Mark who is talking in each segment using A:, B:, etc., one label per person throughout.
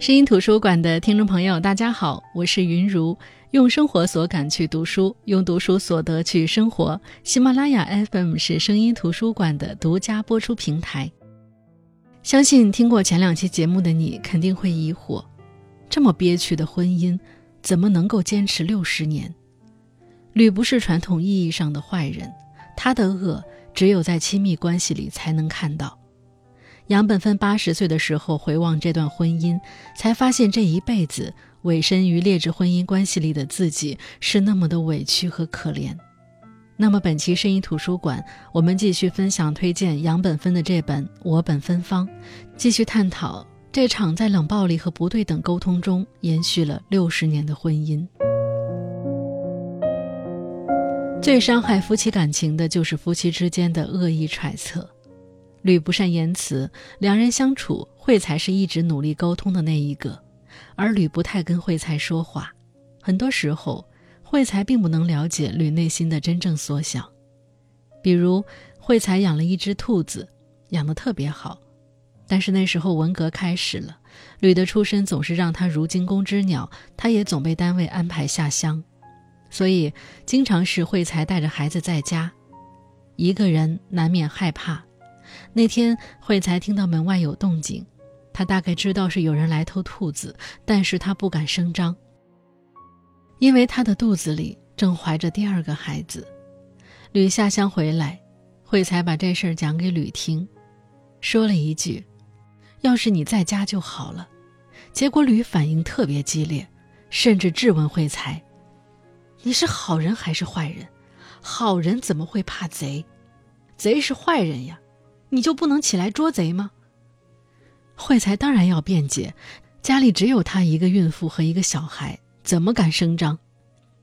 A: 声音图书馆的听众朋友，大家好，我是云如，用生活所感去读书，用读书所得去生活。喜马拉雅 FM 是声音图书馆的独家播出平台。相信听过前两期节目的你，肯定会疑惑：这么憋屈的婚姻，怎么能够坚持六十年？吕不是传统意义上的坏人，他的恶只有在亲密关系里才能看到。杨本芬八十岁的时候回望这段婚姻，才发现这一辈子委身于劣质婚姻关系里的自己是那么的委屈和可怜。那么本期声音图书馆，我们继续分享推荐杨本芬的这本《我本芬芳》，继续探讨这场在冷暴力和不对等沟通中延续了六十年的婚姻。最伤害夫妻感情的就是夫妻之间的恶意揣测。吕不善言辞，两人相处，惠才是一直努力沟通的那一个，而吕不太跟惠才说话。很多时候，惠才并不能了解吕内心的真正所想。比如，惠才养了一只兔子，养得特别好，但是那时候文革开始了，吕的出身总是让他如惊弓之鸟，他也总被单位安排下乡，所以经常是惠才带着孩子在家，一个人难免害怕。那天，惠才听到门外有动静，他大概知道是有人来偷兔子，但是他不敢声张，因为他的肚子里正怀着第二个孩子。吕下乡回来，惠才把这事儿讲给吕听，说了一句：“要是你在家就好了。”结果吕反应特别激烈，甚至质问惠才：“你是好人还是坏人？好人怎么会怕贼？贼是坏人呀！”你就不能起来捉贼吗？惠才当然要辩解，家里只有她一个孕妇和一个小孩，怎么敢声张？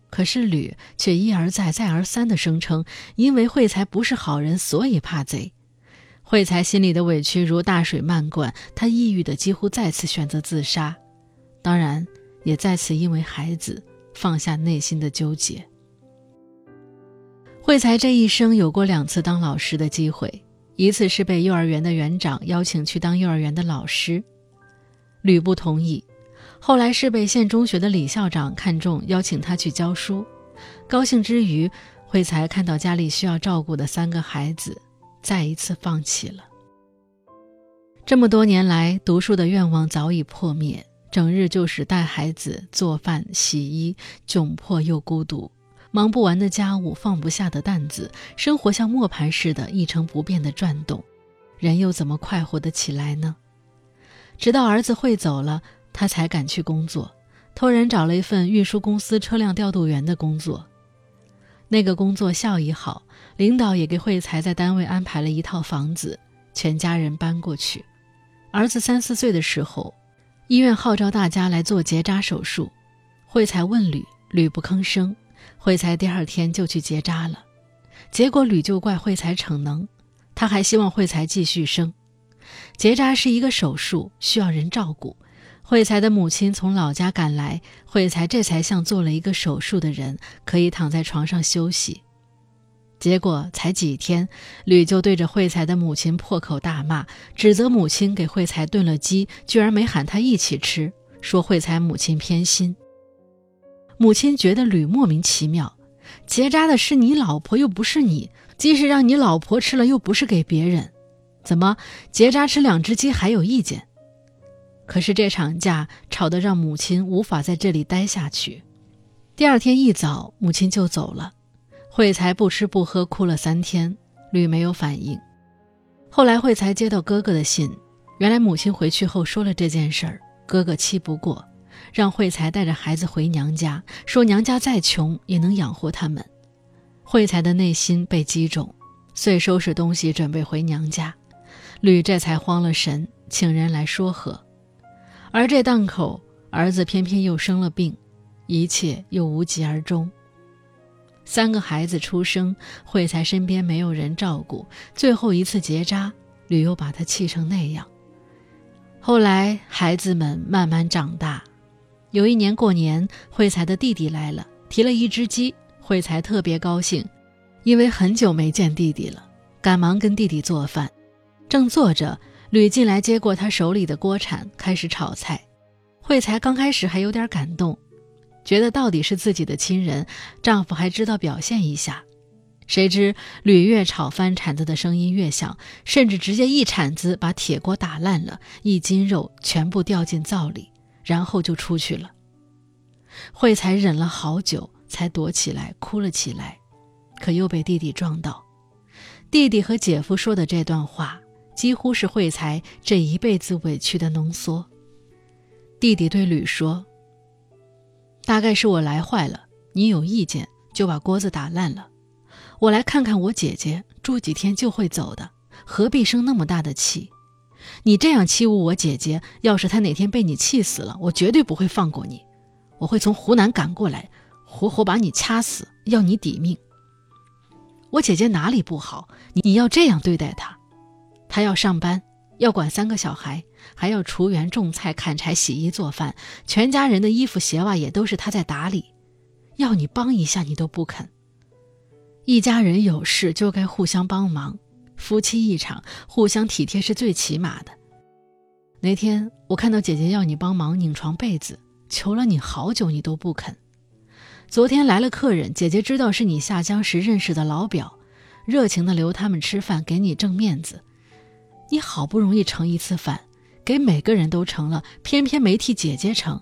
A: 可是吕却一而再、再而三的声称，因为惠才不是好人，所以怕贼。惠才心里的委屈如大水漫灌，他抑郁的几乎再次选择自杀，当然也再次因为孩子放下内心的纠结。惠才这一生有过两次当老师的机会。一次是被幼儿园的园长邀请去当幼儿园的老师，吕不同意。后来是被县中学的李校长看中，邀请他去教书。高兴之余，惠才看到家里需要照顾的三个孩子，再一次放弃了。这么多年来，读书的愿望早已破灭，整日就是带孩子、做饭、洗衣，窘迫又孤独。忙不完的家务，放不下的担子，生活像磨盘似的，一成不变的转动，人又怎么快活得起来呢？直到儿子会走了，他才敢去工作，托人找了一份运输公司车辆调度员的工作。那个工作效益好，领导也给慧才在单位安排了一套房子，全家人搬过去。儿子三四岁的时候，医院号召大家来做结扎手术，慧才问吕，吕不吭声。惠才第二天就去结扎了，结果吕就怪惠才逞能，他还希望惠才继续生。结扎是一个手术，需要人照顾。惠才的母亲从老家赶来，惠才这才像做了一个手术的人，可以躺在床上休息。结果才几天，吕就对着惠才的母亲破口大骂，指责母亲给惠才炖了鸡，居然没喊他一起吃，说惠才母亲偏心。母亲觉得吕莫名其妙，结扎的是你老婆，又不是你；鸡是让你老婆吃了，又不是给别人，怎么结扎吃两只鸡还有意见？可是这场架吵得让母亲无法在这里待下去。第二天一早，母亲就走了，惠才不吃不喝哭了三天，吕没有反应。后来惠才接到哥哥的信，原来母亲回去后说了这件事儿，哥哥气不过。让惠才带着孩子回娘家，说娘家再穷也能养活他们。惠才的内心被击中，遂收拾东西准备回娘家。吕这才慌了神，请人来说和。而这档口，儿子偏偏又生了病，一切又无疾而终。三个孩子出生，惠才身边没有人照顾，最后一次结扎，吕又把他气成那样。后来孩子们慢慢长大。有一年过年，惠才的弟弟来了，提了一只鸡。惠才特别高兴，因为很久没见弟弟了，赶忙跟弟弟做饭。正做着，吕进来接过他手里的锅铲，开始炒菜。惠才刚开始还有点感动，觉得到底是自己的亲人，丈夫还知道表现一下。谁知吕越炒翻铲子的声音越响，甚至直接一铲子把铁锅打烂了，一斤肉全部掉进灶里，然后就出去了。惠才忍了好久，才躲起来哭了起来，可又被弟弟撞到。弟弟和姐夫说的这段话，几乎是惠才这一辈子委屈的浓缩。弟弟对吕说：“大概是我来坏了，你有意见就把锅子打烂了。”我来看看我姐姐，住几天就会走的，何必生那么大的气？你这样欺侮我姐姐，要是她哪天被你气死了，我绝对不会放过你，我会从湖南赶过来，活活把你掐死，要你抵命。我姐姐哪里不好？你要这样对待她？她要上班，要管三个小孩，还要锄园种菜、砍柴、洗衣做饭，全家人的衣服鞋袜也都是她在打理，要你帮一下你都不肯。一家人有事就该互相帮忙，夫妻一场，互相体贴是最起码的。那天我看到姐姐要你帮忙拧床被子，求了你好久，你都不肯。昨天来了客人，姐姐知道是你下乡时认识的老表，热情的留他们吃饭，给你挣面子。你好不容易盛一次饭，给每个人都盛了，偏偏没替姐姐盛，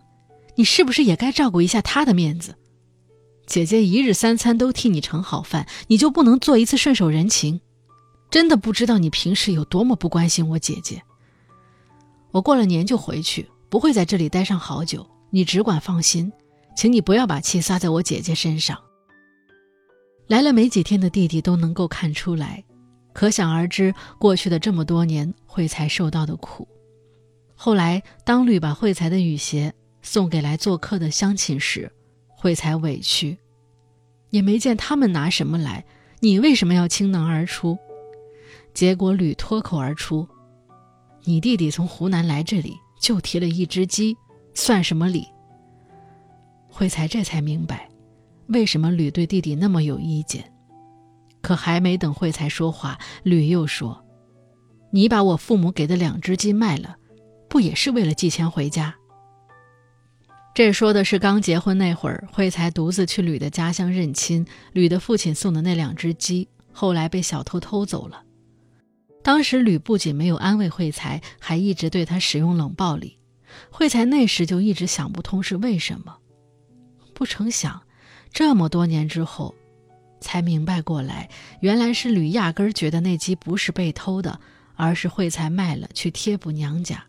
A: 你是不是也该照顾一下她的面子？姐姐一日三餐都替你盛好饭，你就不能做一次顺手人情？真的不知道你平时有多么不关心我姐姐。我过了年就回去，不会在这里待上好久，你只管放心，请你不要把气撒在我姐姐身上。来了没几天的弟弟都能够看出来，可想而知，过去的这么多年，惠才受到的苦。后来，当吕把惠才的雨鞋送给来做客的乡亲时，惠才委屈，也没见他们拿什么来，你为什么要倾囊而出？结果吕脱口而出：“你弟弟从湖南来这里，就提了一只鸡，算什么礼？”惠才这才明白，为什么吕对弟弟那么有意见。可还没等惠才说话，吕又说：“你把我父母给的两只鸡卖了，不也是为了寄钱回家？”这说的是刚结婚那会儿，惠才独自去吕的家乡认亲，吕的父亲送的那两只鸡，后来被小偷偷走了。当时吕不仅没有安慰惠才，还一直对他使用冷暴力。惠才那时就一直想不通是为什么，不成想，这么多年之后，才明白过来，原来是吕压根儿觉得那鸡不是被偷的，而是惠才卖了去贴补娘家。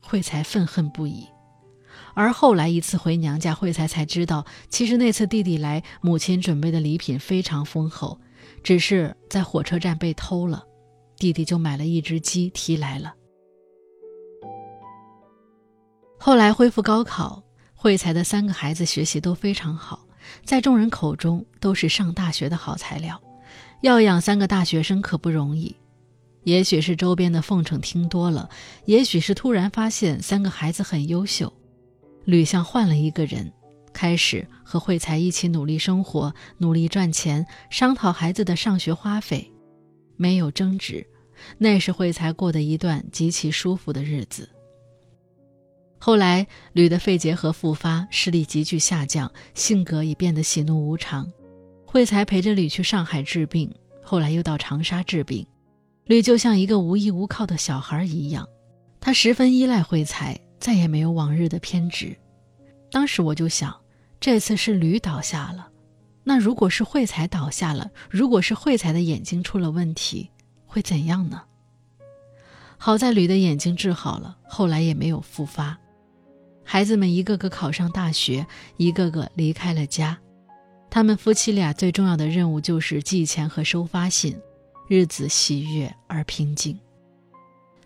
A: 惠才愤恨不已。而后来一次回娘家，惠才才知道，其实那次弟弟来，母亲准备的礼品非常丰厚，只是在火车站被偷了，弟弟就买了一只鸡提来了。后来恢复高考，惠才的三个孩子学习都非常好，在众人口中都是上大学的好材料。要养三个大学生可不容易，也许是周边的奉承听多了，也许是突然发现三个孩子很优秀。吕像换了一个人，开始和惠才一起努力生活，努力赚钱，商讨孩子的上学花费，没有争执，那是惠才过的一段极其舒服的日子。后来，吕的肺结核复发，视力急剧下降，性格也变得喜怒无常。惠才陪着吕去上海治病，后来又到长沙治病。吕就像一个无依无靠的小孩一样，他十分依赖惠才。再也没有往日的偏执。当时我就想，这次是吕倒下了，那如果是慧才倒下了，如果是慧才的眼睛出了问题，会怎样呢？好在吕的眼睛治好了，后来也没有复发。孩子们一个个考上大学，一个个离开了家。他们夫妻俩最重要的任务就是寄钱和收发信，日子喜悦而平静。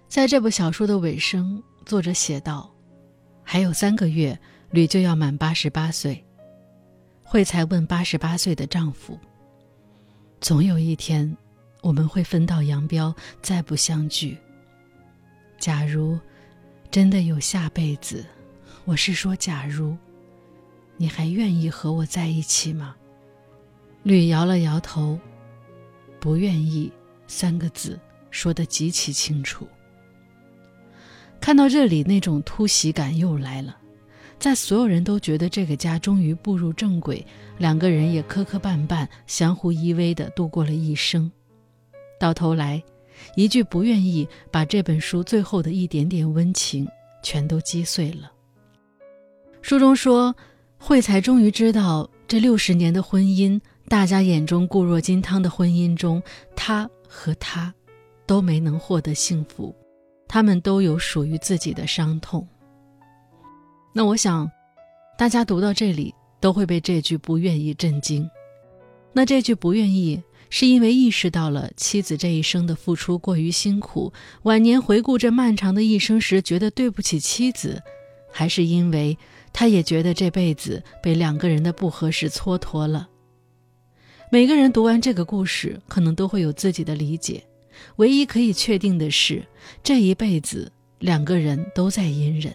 A: 在这部小说的尾声。作者写道：“还有三个月，吕就要满八十八岁。惠才问八十八岁的丈夫：‘总有一天，我们会分道扬镳，再不相聚。假如真的有下辈子，我是说假如，你还愿意和我在一起吗？’吕摇了摇头，不愿意三个字说得极其清楚。”看到这里，那种突袭感又来了。在所有人都觉得这个家终于步入正轨，两个人也磕磕绊绊、相互依偎地度过了一生，到头来，一句不愿意，把这本书最后的一点点温情全都击碎了。书中说，慧才终于知道，这六十年的婚姻，大家眼中固若金汤的婚姻中，他和他都没能获得幸福，他们都有属于自己的伤痛。那我想，大家读到这里都会被这句“不愿意”震惊。那这句“不愿意”是因为意识到了妻子这一生的付出过于辛苦，晚年回顾这漫长的一生时觉得对不起妻子，还是因为他也觉得这辈子被两个人的不合适蹉跎了？每个人读完这个故事，可能都会有自己的理解。唯一可以确定的是，这一辈子两个人都在隐忍。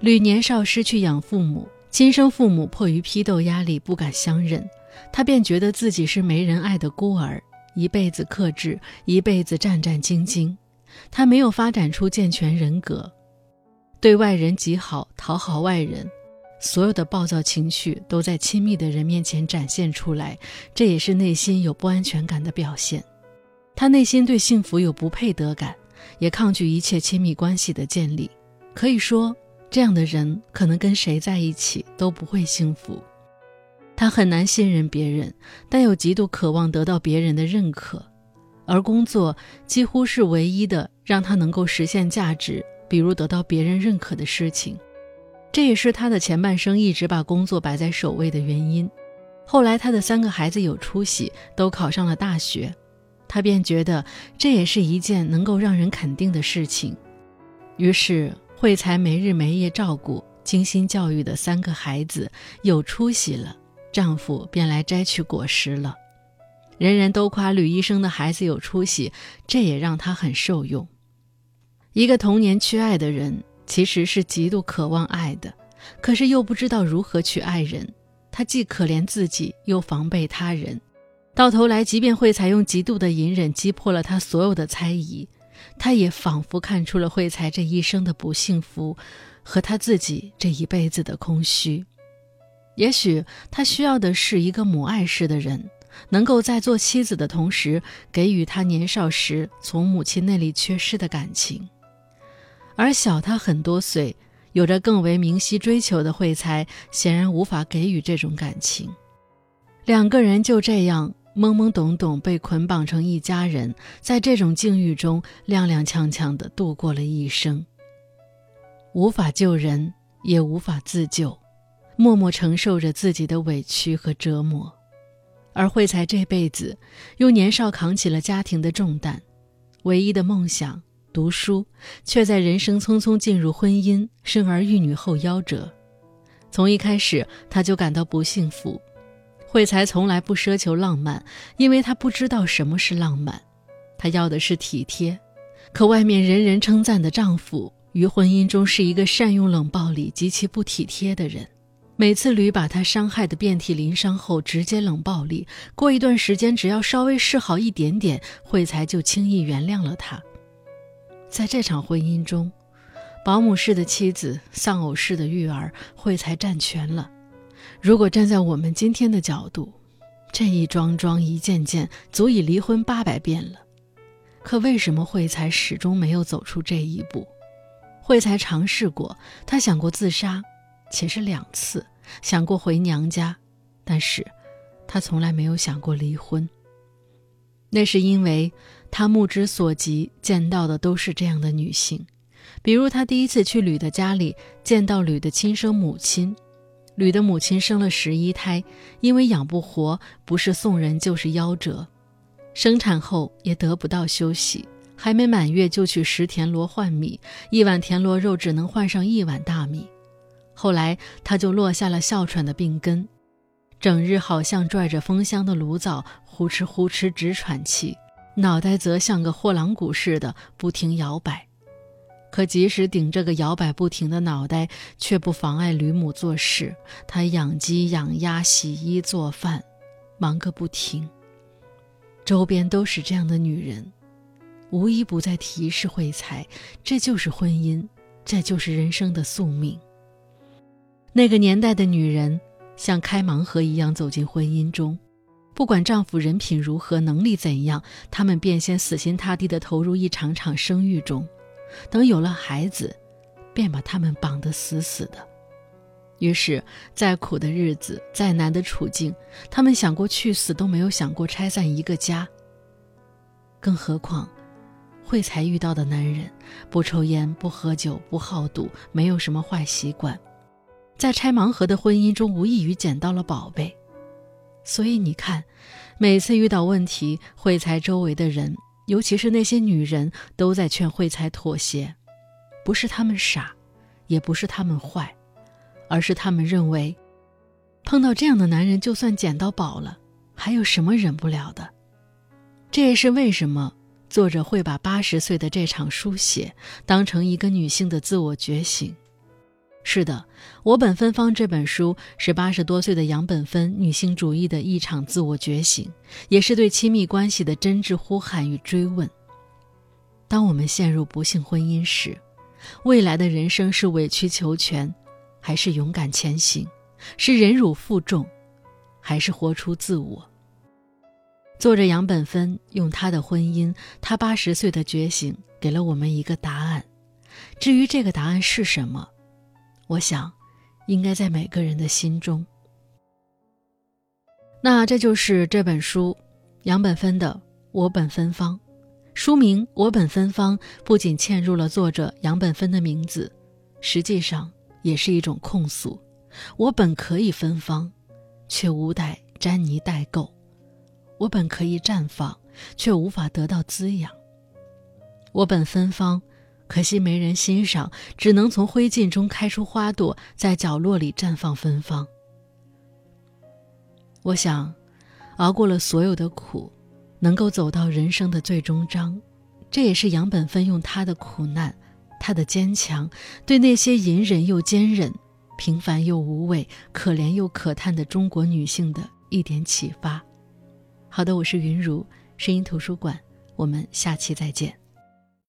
A: 吕年少失去养父母，亲生父母迫于批斗压力不敢相认，他便觉得自己是没人爱的孤儿，一辈子克制，一辈子战战兢兢。他没有发展出健全人格，对外人极好，讨好外人，所有的暴躁情绪都在亲密的人面前展现出来，这也是内心有不安全感的表现。他内心对幸福有不配得感，也抗拒一切亲密关系的建立，可以说。这样的人可能跟谁在一起都不会幸福，他很难信任别人，但又极度渴望得到别人的认可，而工作几乎是唯一的让他能够实现价值，比如得到别人认可的事情。这也是他的前半生一直把工作摆在首位的原因。后来他的三个孩子有出息，都考上了大学，他便觉得这也是一件能够让人肯定的事情，于是。惠才没日没夜照顾、精心教育的三个孩子有出息了，丈夫便来摘取果实了。人人都夸吕医生的孩子有出息，这也让他很受用。一个童年缺爱的人，其实是极度渴望爱的，可是又不知道如何去爱人。他既可怜自己，又防备他人。到头来，即便惠才用极度的隐忍击破了他所有的猜疑。他也仿佛看出了惠才这一生的不幸福，和他自己这一辈子的空虚。也许他需要的是一个母爱式的人，能够在做妻子的同时，给予他年少时从母亲那里缺失的感情。而小他很多岁、有着更为明晰追求的惠才，显然无法给予这种感情。两个人就这样。懵懵懂懂被捆绑成一家人，在这种境遇中踉踉跄跄地度过了一生，无法救人，也无法自救，默默承受着自己的委屈和折磨。而惠才这辈子又年少扛起了家庭的重担，唯一的梦想读书，却在人生匆匆进入婚姻、生儿育女后夭折。从一开始，他就感到不幸福。慧才从来不奢求浪漫，因为他不知道什么是浪漫，他要的是体贴。可外面人人称赞的丈夫，于婚姻中是一个善用冷暴力、极其不体贴的人。每次吕把他伤害的遍体鳞伤后，直接冷暴力。过一段时间，只要稍微示好一点点，慧才就轻易原谅了他。在这场婚姻中，保姆式的妻子、丧偶式的育儿，惠才占全了。如果站在我们今天的角度，这一桩桩、一件件，足以离婚八百遍了。可为什么惠才始终没有走出这一步？惠才尝试过，他想过自杀，且是两次；想过回娘家，但是，他从来没有想过离婚。那是因为他目之所及见到的都是这样的女性，比如他第一次去吕的家里，见到吕的亲生母亲。吕的母亲生了十一胎，因为养不活，不是送人就是夭折。生产后也得不到休息，还没满月就去拾田螺换米，一碗田螺肉只能换上一碗大米。后来他就落下了哮喘的病根，整日好像拽着风箱的炉灶，呼哧呼哧直喘气，脑袋则像个货郎鼓似的不停摇摆。可即使顶着个摇摆不停的脑袋，却不妨碍吕母做事。她养鸡、养鸭、洗衣、做饭，忙个不停。周边都是这样的女人，无一不在提示惠才，这就是婚姻，这就是人生的宿命。那个年代的女人像开盲盒一样走进婚姻中，不管丈夫人品如何，能力怎样，她们便先死心塌地地投入一场场生育中，等有了孩子，便把他们绑得死死的。于是，再苦的日子，再难的处境，他们想过去死，都没有想过拆散一个家。更何况，慧才遇到的男人不抽烟、不喝酒、不好赌，没有什么坏习惯。在拆盲盒的婚姻中，无异于捡到了宝贝，所以你看，每次遇到问题，慧才周围的人，尤其是那些女人，都在劝惠才妥协。不是他们傻，也不是他们坏，而是他们认为，碰到这样的男人，就算捡到宝了，还有什么忍不了的？这也是为什么作者会把八十岁的这场书写当成一个女性的自我觉醒。是的，我本芬芳这本书是八十多岁的杨本芬女性主义的一场自我觉醒，也是对亲密关系的真挚呼喊与追问。当我们陷入不幸婚姻时，未来的人生是委曲求全，还是勇敢前行？是忍辱负重，还是活出自我？作者杨本芬用她的婚姻，她八十岁的觉醒，给了我们一个答案。至于这个答案是什么？我想，应该在每个人的心中。那这就是这本书，杨本芬的《我本芬芳》。书名《我本芬芳》不仅嵌入了作者杨本芬的名字，实际上也是一种控诉：我本可以芬芳，却无待沾泥带垢；我本可以绽放，却无法得到滋养。我本芬芳。可惜没人欣赏，只能从灰烬中开出花朵，在角落里绽放芬芳。我想，熬过了所有的苦，能够走到人生的最终章，这也是杨本芬用她的苦难、她的坚强，对那些隐忍又坚韧、平凡又无畏、可怜又可叹的中国女性的一点启发。好的，我是云如，声音图书馆，我们下期再见。